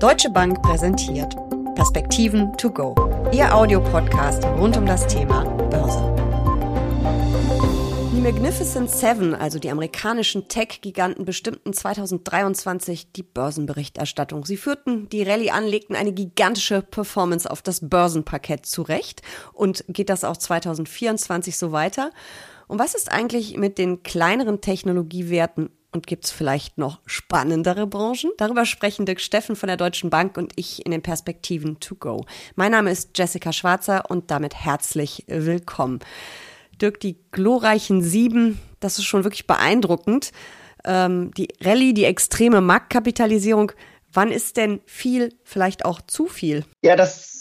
Deutsche Bank präsentiert Perspektiven to go. Ihr Audiopodcast rund um das Thema Börse. Die Magnificent Seven, also die amerikanischen Tech-Giganten, bestimmten 2023 die Börsenberichterstattung. Sie führten die Rallye an, legten eine gigantische Performance auf das Börsenparkett zurecht. Und geht das auch 2024 so weiter? Und was ist eigentlich mit den kleineren Technologiewerten und gibt es vielleicht noch spannendere Branchen? Darüber sprechen Dirk Steffen von der Deutschen Bank und ich in den Perspektiven to go. Mein Name ist Jessica Schwarzer und damit herzlich willkommen. Dirk, die glorreichen Sieben, das ist schon wirklich beeindruckend. Ähm, die Rallye, die extreme Marktkapitalisierung. Wann ist denn viel vielleicht auch zu viel? Ja, das,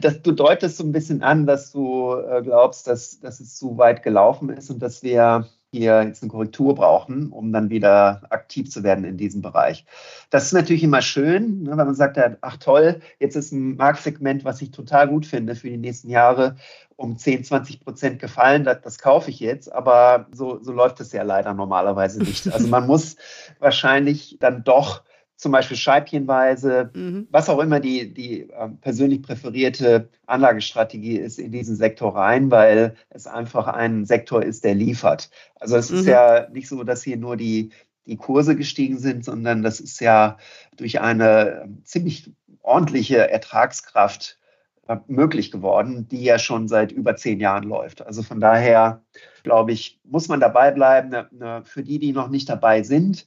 das du deutest so ein bisschen an, dass du äh, glaubst, dass, dass es zu weit gelaufen ist und dass wir hier jetzt eine Korrektur brauchen, um dann wieder aktiv zu werden in diesem Bereich. Das ist natürlich immer schön, ne, wenn man sagt, ach toll, jetzt ist ein Marktsegment, was ich total gut finde für die nächsten Jahre, um 10, 20 Prozent gefallen, das, das kaufe ich jetzt. Aber so, so läuft es ja leider normalerweise nicht. Also man muss wahrscheinlich dann doch zum Beispiel scheibchenweise, mhm. was auch immer die, die äh, persönlich präferierte Anlagestrategie ist in diesen Sektor rein, weil es einfach ein Sektor ist, der liefert. Also es mhm. ist ja nicht so, dass hier nur die, die Kurse gestiegen sind, sondern das ist ja durch eine ähm, ziemlich ordentliche Ertragskraft äh, möglich geworden, die ja schon seit über zehn Jahren läuft. Also von daher, glaube ich, muss man dabei bleiben. Ne, ne, für die, die noch nicht dabei sind,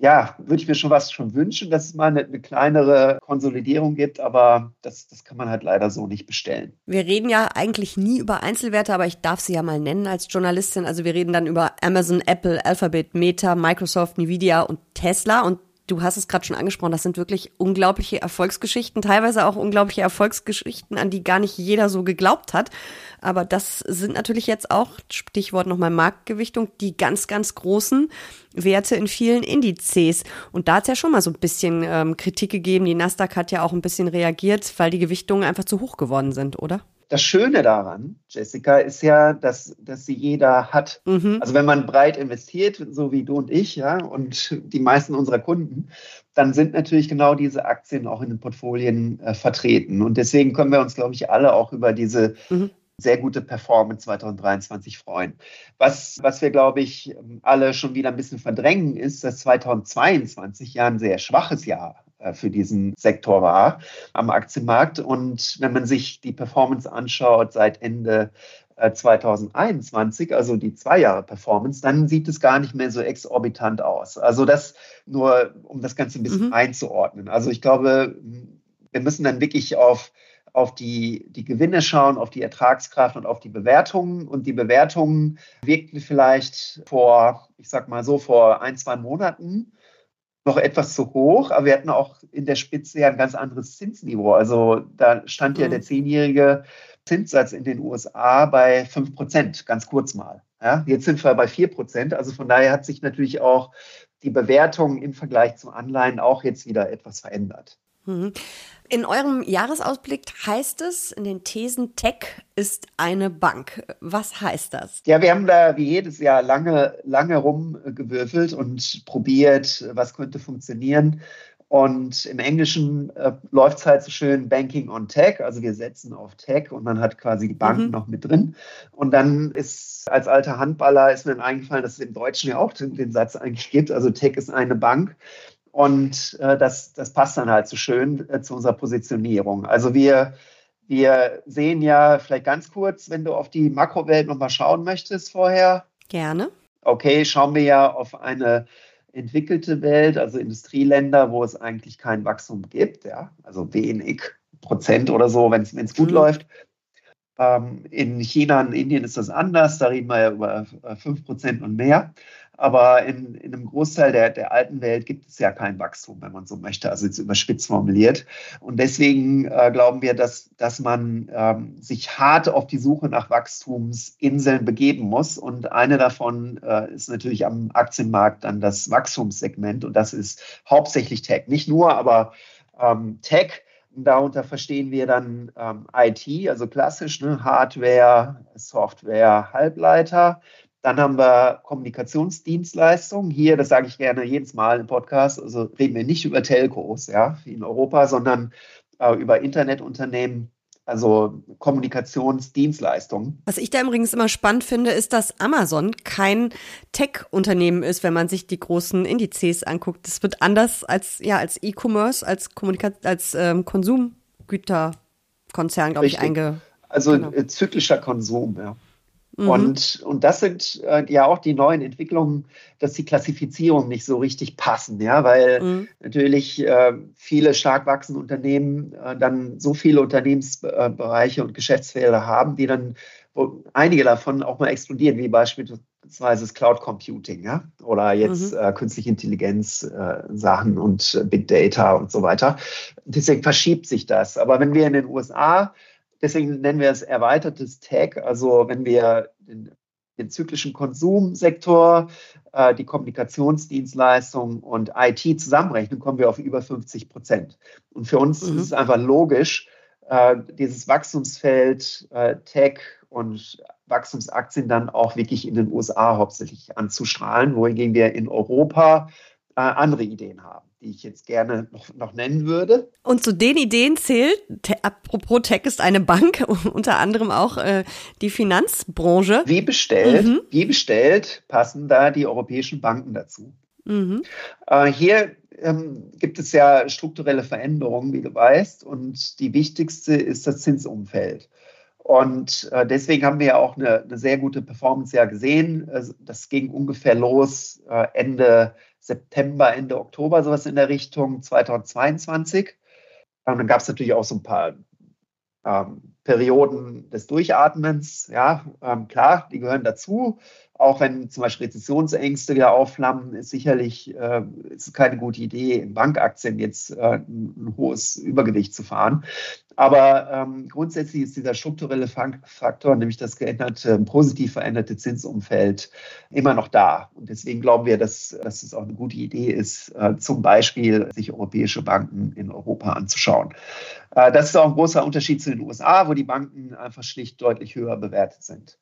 ja, würde ich mir schon was schon wünschen, dass es mal eine, eine, kleinere Konsolidierung gibt, aber das, das kann man halt leider so nicht bestellen. Wir reden ja eigentlich nie über Einzelwerte, aber ich darf sie ja mal nennen als Journalistin. Also wir reden dann über Amazon, Apple, Alphabet, Meta, Microsoft, Nvidia und Tesla und du hast es gerade schon angesprochen, das sind wirklich unglaubliche Erfolgsgeschichten, teilweise auch unglaubliche Erfolgsgeschichten, an die gar nicht jeder so geglaubt hat. Aber das sind natürlich jetzt auch, Stichwort nochmal Marktgewichtung, die ganz, ganz großen Werte in vielen Indizes. Und da hat es ja schon mal so ein bisschen ähm, Kritik gegeben. Die Nasdaq hat ja auch ein bisschen reagiert, weil die Gewichtungen einfach zu hoch geworden sind, oder? Das Schöne daran, Jessica, ist ja, dass, dass sie jeder hat. Mhm. Also wenn man breit investiert, so wie du und ich, ja, und die meisten unserer Kunden, dann sind natürlich genau diese Aktien auch in den Portfolien äh, vertreten. Und deswegen können wir uns, glaube ich, alle auch über diese mhm. sehr gute Performance 2023 freuen. Was, was wir, glaube ich, alle schon wieder ein bisschen verdrängen, ist, dass 2022 ja ein sehr schwaches Jahr für diesen Sektor war am Aktienmarkt. Und wenn man sich die Performance anschaut seit Ende 2021, äh, also die zwei Jahre Performance, dann sieht es gar nicht mehr so exorbitant aus. Also das nur, um das Ganze ein bisschen mhm. einzuordnen. Also ich glaube, wir müssen dann wirklich auf, auf die, die Gewinne schauen, auf die Ertragskraft und auf die Bewertungen. Und die Bewertungen wirkten vielleicht vor, ich sag mal so, vor ein, zwei Monaten noch etwas zu hoch, aber wir hatten auch in der Spitze ja ein ganz anderes Zinsniveau. Also da stand ja mhm. der zehnjährige Zinssatz in den USA bei 5 Prozent, ganz kurz mal. Ja, jetzt sind wir bei 4 Prozent. Also von daher hat sich natürlich auch die Bewertung im Vergleich zu Anleihen auch jetzt wieder etwas verändert. Mhm. In eurem Jahresausblick heißt es in den Thesen, Tech ist eine Bank. Was heißt das? Ja, wir haben da wie jedes Jahr lange, lange rumgewürfelt und probiert, was könnte funktionieren. Und im Englischen äh, läuft es halt so schön Banking on Tech. Also wir setzen auf Tech und man hat quasi die Banken mhm. noch mit drin. Und dann ist als alter Handballer ist mir eingefallen, dass es im Deutschen ja auch den, den Satz eigentlich gibt. Also Tech ist eine Bank. Und äh, das, das passt dann halt so schön äh, zu unserer Positionierung. Also wir, wir sehen ja vielleicht ganz kurz, wenn du auf die Makrowelt nochmal schauen möchtest vorher. Gerne. Okay, schauen wir ja auf eine entwickelte Welt, also Industrieländer, wo es eigentlich kein Wachstum gibt, ja, also wenig Prozent oder so, wenn es gut mhm. läuft. Ähm, in China und Indien ist das anders, da reden wir ja über 5 äh, Prozent und mehr. Aber in, in einem Großteil der, der alten Welt gibt es ja kein Wachstum, wenn man so möchte, also jetzt überspitzt formuliert. Und deswegen äh, glauben wir, dass, dass man ähm, sich hart auf die Suche nach Wachstumsinseln begeben muss. Und eine davon äh, ist natürlich am Aktienmarkt dann das Wachstumssegment. Und das ist hauptsächlich Tech. Nicht nur, aber ähm, Tech. Darunter verstehen wir dann ähm, IT, also klassisch, ne, Hardware, Software, Halbleiter Dann haben wir Kommunikationsdienstleistungen. Hier, das sage ich gerne jedes Mal im Podcast, also reden wir nicht über Telcos, ja, in Europa, sondern äh, über Internetunternehmen, also Kommunikationsdienstleistungen. Was ich da übrigens immer spannend finde, ist, dass Amazon kein Tech-Unternehmen ist, wenn man sich die großen Indizes anguckt. Das wird anders als ja als E-Commerce, als Kommunika als ähm, Konsumgüterkonzern, glaube ich, einge. Also genau. Äh, zyklischer Konsum, ja. Mhm. Und, und das sind äh, ja auch die neuen Entwicklungen, dass die Klassifizierungen nicht so richtig passen, ja, weil mhm. natürlich äh, viele stark wachsende Unternehmen äh, dann so viele Unternehmensbereiche und Geschäftsfelder haben, die dann, wo einige davon auch mal explodieren, wie beispielsweise das Cloud Computing, ja, oder jetzt mhm. äh, künstliche Intelligenz äh, Sachen und äh, Big Data und so weiter. Deswegen verschiebt sich das. Aber wenn wir in den USA Deswegen nennen wir es erweitertes Tech. Also wenn wir den, den zyklischen Konsumsektor, äh, die Kommunikationsdienstleistung und IT zusammenrechnen, kommen wir auf über 50 Prozent. Und für uns mhm. ist es einfach logisch, äh, dieses Wachstumsfeld äh, Tech und Wachstumsaktien dann auch wirklich in den USA hauptsächlich anzustrahlen, wohingegen wir in Europa äh, andere Ideen haben die ich jetzt gerne noch, noch nennen würde. Und zu den Ideen zählt, apropos Tech ist eine Bank, unter anderem auch äh, die Finanzbranche. Wie bestellt, mhm. wie bestellt passen da die europäischen Banken dazu? Mhm. Äh, hier ähm, gibt es ja strukturelle Veränderungen, wie du weißt, und die wichtigste ist das Zinsumfeld. Und äh, deswegen haben wir ja auch eine, eine, sehr gute Performance ja gesehen. Also das ging ungefähr los äh, Ende September, Ende Oktober, sowas in der Richtung 2022. Und dann gab es natürlich auch so ein paar ähm, Perioden des Durchatmens. Ja, ähm, klar, die gehören dazu. Auch wenn zum Beispiel Rezessionsängste wieder aufflammen, ist sicherlich äh, ist keine gute Idee, in Bankaktien jetzt äh, ein hohes Übergewicht zu fahren. Aber ähm, grundsätzlich ist dieser strukturelle Faktor, nämlich das geänderte, positiv veränderte Zinsumfeld, immer noch da. Und deswegen glauben wir, dass, dass es auch eine gute Idee ist, äh, zum Beispiel sich europäische Banken in Europa anzuschauen. Äh, das ist auch ein großer Unterschied zu den USA, wo die Banken einfach schlicht deutlich höher bewertet sind.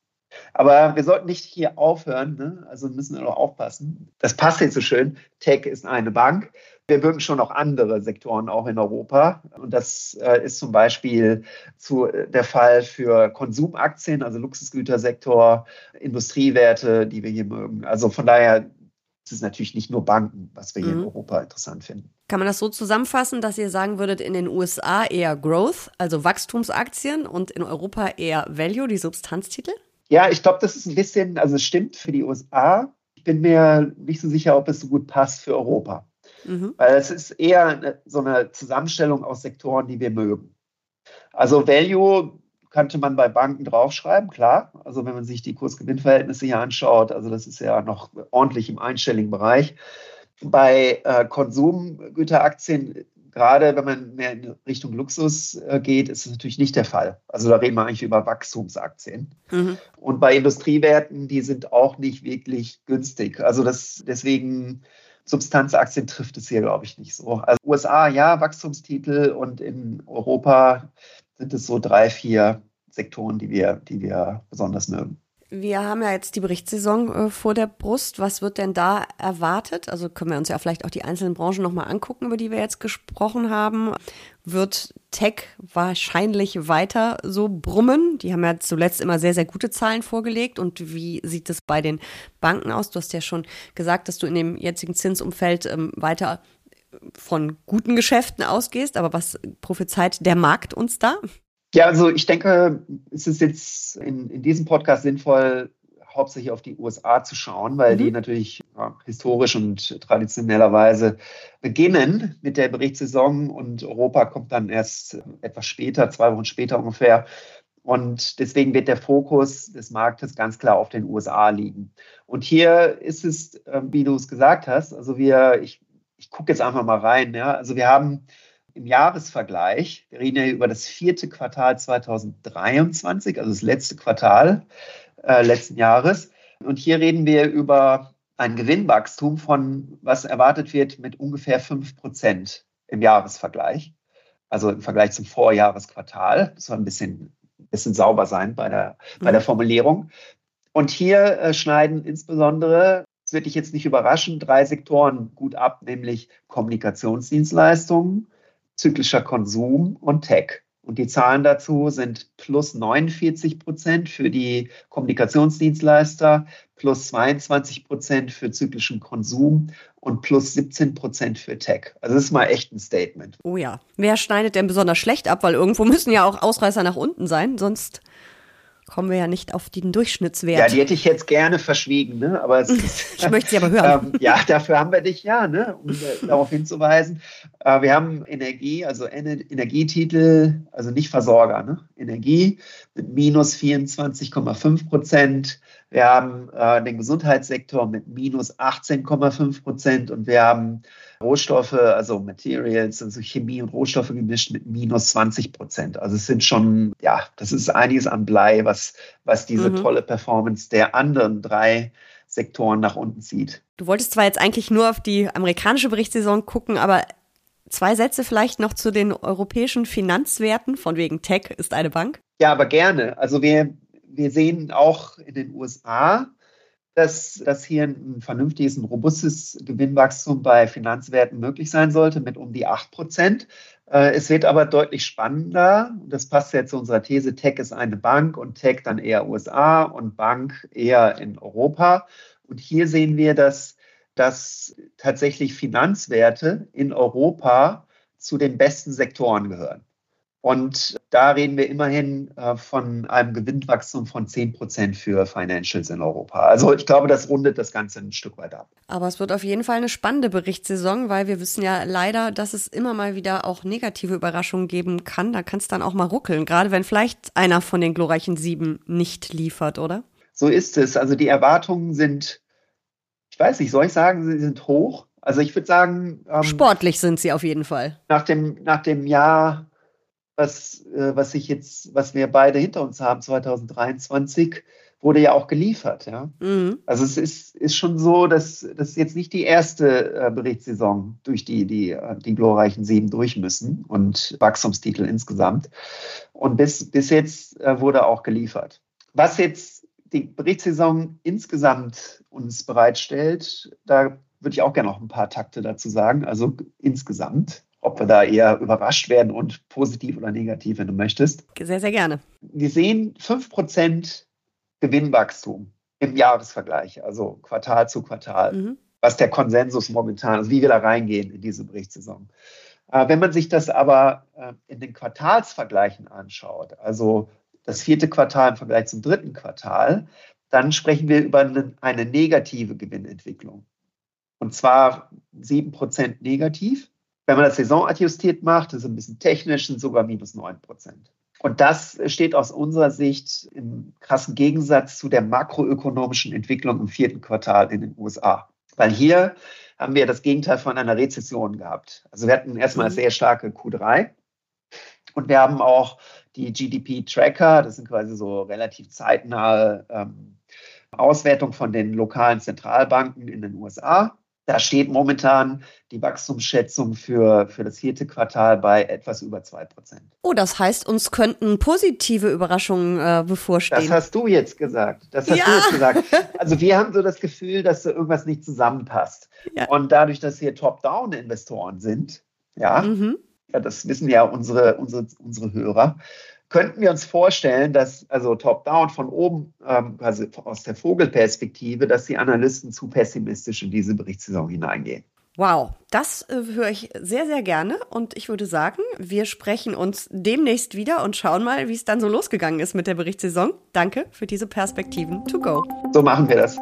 Aber wir sollten nicht hier aufhören, ne? also müssen wir noch aufpassen. Das passt jetzt so schön. Tech ist eine Bank. Wir mögen schon noch andere Sektoren auch in Europa. Und das äh, ist zum Beispiel zu, äh, der Fall für Konsumaktien, also Luxusgütersektor, Industriewerte, die wir hier mögen. Also von daher ist es natürlich nicht nur Banken, was wir hier mhm. in Europa interessant finden. Kann man das so zusammenfassen, dass ihr sagen würdet, in den USA eher Growth, also Wachstumsaktien und in Europa eher Value, die Substanztitel? Ja, ich glaube, das ist ein bisschen, also es stimmt für die USA. Ich bin mir nicht so sicher, ob es so gut passt für Europa. Mhm. Weil es ist eher eine, so eine Zusammenstellung aus Sektoren, die wir mögen. Also Value könnte man bei Banken draufschreiben, klar. Also wenn man sich die Kursgewinnverhältnisse hier anschaut, also das ist ja noch ordentlich im einstelligen Bereich. Bei äh, Konsumgüteraktien, gerade wenn man mehr in Richtung Luxus äh, geht, ist das natürlich nicht der Fall. Also da reden wir eigentlich über Wachstumsaktien. Mhm. Und bei Industriewerten, die sind auch nicht wirklich günstig. Also das deswegen Substanzaktien trifft es hier, glaube ich, nicht so. Also USA, ja, Wachstumstitel und in Europa sind es so drei, vier Sektoren, die wir, die wir besonders mögen. Wir haben ja jetzt die Berichtssaison äh, vor der Brust. Was wird denn da erwartet? Also können wir uns ja vielleicht auch die einzelnen Branchen nochmal angucken, über die wir jetzt gesprochen haben. Wird Tech wahrscheinlich weiter so brummen? Die haben ja zuletzt immer sehr, sehr gute Zahlen vorgelegt. Und wie sieht es bei den Banken aus? Du hast ja schon gesagt, dass du in dem jetzigen Zinsumfeld ähm, weiter von guten Geschäften ausgehst. Aber was prophezeit der Markt uns da? Ja, also ich denke, es ist jetzt in, in diesem Podcast sinnvoll, hauptsächlich auf die USA zu schauen, weil mhm. die natürlich ja, historisch und traditionellerweise beginnen mit der Berichtssaison und Europa kommt dann erst etwas später, zwei Wochen später ungefähr. Und deswegen wird der Fokus des Marktes ganz klar auf den USA liegen. Und hier ist es, äh, wie du es gesagt hast, also wir, ich, ich gucke jetzt einfach mal rein, ja, also wir haben im Jahresvergleich, wir reden ja über das vierte Quartal 2023, also das letzte Quartal äh, letzten Jahres. Und hier reden wir über ein Gewinnwachstum von, was erwartet wird, mit ungefähr 5 Prozent im Jahresvergleich. Also im Vergleich zum Vorjahresquartal. Das soll ein bisschen, bisschen sauber sein bei der, bei der mhm. Formulierung. Und hier äh, schneiden insbesondere, das wird dich jetzt nicht überraschen, drei Sektoren gut ab, nämlich Kommunikationsdienstleistungen, zyklischer Konsum und Tech. Und die Zahlen dazu sind plus 49 Prozent für die Kommunikationsdienstleister, plus 22 Prozent für zyklischen Konsum und plus 17 Prozent für Tech. Also das ist mal echt ein Statement. Oh ja. Wer schneidet denn besonders schlecht ab? Weil irgendwo müssen ja auch Ausreißer nach unten sein, sonst kommen wir ja nicht auf den Durchschnittswert. Ja, die hätte ich jetzt gerne verschwiegen, ne? Aber es ist, ich möchte sie aber hören. ähm, ja, dafür haben wir dich ja, ne? um äh, darauf hinzuweisen. Äh, wir haben Energie, also Ener Energietitel, also nicht Versorger, ne? Energie mit minus 24,5 Prozent. Wir haben äh, den Gesundheitssektor mit minus 18,5 Prozent und wir haben Rohstoffe, also Materials, also Chemie und Rohstoffe gemischt mit minus 20 Prozent. Also es sind schon, ja, das ist einiges an Blei, was, was diese mhm. tolle Performance der anderen drei Sektoren nach unten zieht. Du wolltest zwar jetzt eigentlich nur auf die amerikanische Berichtssaison gucken, aber zwei Sätze vielleicht noch zu den europäischen Finanzwerten, von wegen Tech ist eine Bank. Ja, aber gerne. Also wir, wir sehen auch in den USA, dass, dass hier ein vernünftiges, ein robustes Gewinnwachstum bei Finanzwerten möglich sein sollte mit um die 8 Prozent. Äh, es wird aber deutlich spannender. Das passt ja zu unserer These, Tech ist eine Bank und Tech dann eher USA und Bank eher in Europa. Und hier sehen wir, dass, dass tatsächlich Finanzwerte in Europa zu den besten Sektoren gehören. Und da reden wir immerhin äh, von einem Gewinnwachstum von 10 Prozent für Financials in Europa. Also ich glaube, das rundet das Ganze ein Stück weit ab. Aber es wird auf jeden Fall eine spannende Berichtssaison, weil wir wissen ja leider, dass es immer mal wieder auch negative Überraschungen geben kann. Da kann es dann auch mal ruckeln, gerade wenn vielleicht einer von den glorreichen sieben nicht liefert, oder? So ist es. Also die Erwartungen sind, ich weiß nicht, soll ich sagen, sie sind hoch? Also ich würde sagen. Ähm, Sportlich sind sie auf jeden Fall. Nach dem, nach dem Jahr was, äh, was ich jetzt, was wir beide hinter uns haben, 2023, wurde ja auch geliefert. Ja? Mhm. Also es ist, ist schon so, dass das jetzt nicht die erste äh, Berichtssaison durch die, die, äh, die glorreichen Sieben durch müssen und Wachstumstitel insgesamt. Und bis, bis jetzt äh, wurde auch geliefert. Was jetzt die Berichtssaison insgesamt uns bereitstellt, da würde ich auch gerne noch ein paar Takte dazu sagen. Also insgesamt ob wir da eher überrascht werden und positiv oder negativ, wenn du möchtest. Sehr, sehr gerne. Wir sehen 5% Gewinnwachstum im Jahresvergleich, also Quartal zu Quartal, mhm. was der Konsensus momentan, also wie wir da reingehen in diese Berichtssaison. Äh, wenn man sich das aber äh, in den Quartalsvergleichen anschaut, also das vierte Quartal im Vergleich zum dritten Quartal, dann sprechen wir über eine, eine negative Gewinnentwicklung. Und zwar 7% negativ wenn man das saisonadjustiert macht, das ist ein bisschen technisch, sind sogar minus 9 Prozent. Und das steht aus unserer Sicht im krassen Gegensatz zu der makroökonomischen Entwicklung im vierten Quartal in den USA. Weil hier haben wir das Gegenteil von einer Rezession gehabt. Also wir hatten erstmal mhm. sehr starke Q3 und wir haben auch die GDP-Tracker, das sind quasi so relativ zeitnahe ähm, Auswertung von den lokalen Zentralbanken in den USA. Da steht momentan die Wachstumsschätzung für, für das vierte Quartal bei etwas über zwei Prozent. Oh, das heißt, uns könnten positive Überraschungen äh, bevorstehen. Das hast du jetzt gesagt. Das hast ja. du jetzt gesagt. Also wir haben so das Gefühl, dass so irgendwas nicht zusammenpasst. Ja. Und dadurch, dass hier Top-Down-Investoren sind, ja, mhm. ja, das wissen ja unsere, unsere, unsere Hörer, könnten wir uns vorstellen, dass, also top-down von oben, ähm, also aus der Vogelperspektive, dass die Analysten zu pessimistisch in diese Berichtssaison hineingehen. Wow, das äh, höre ich sehr, sehr gerne. Und ich würde sagen, wir sprechen uns demnächst wieder und schauen mal, wie es dann so losgegangen ist mit der Berichtssaison. Danke für diese Perspektiven to go. So machen wir das.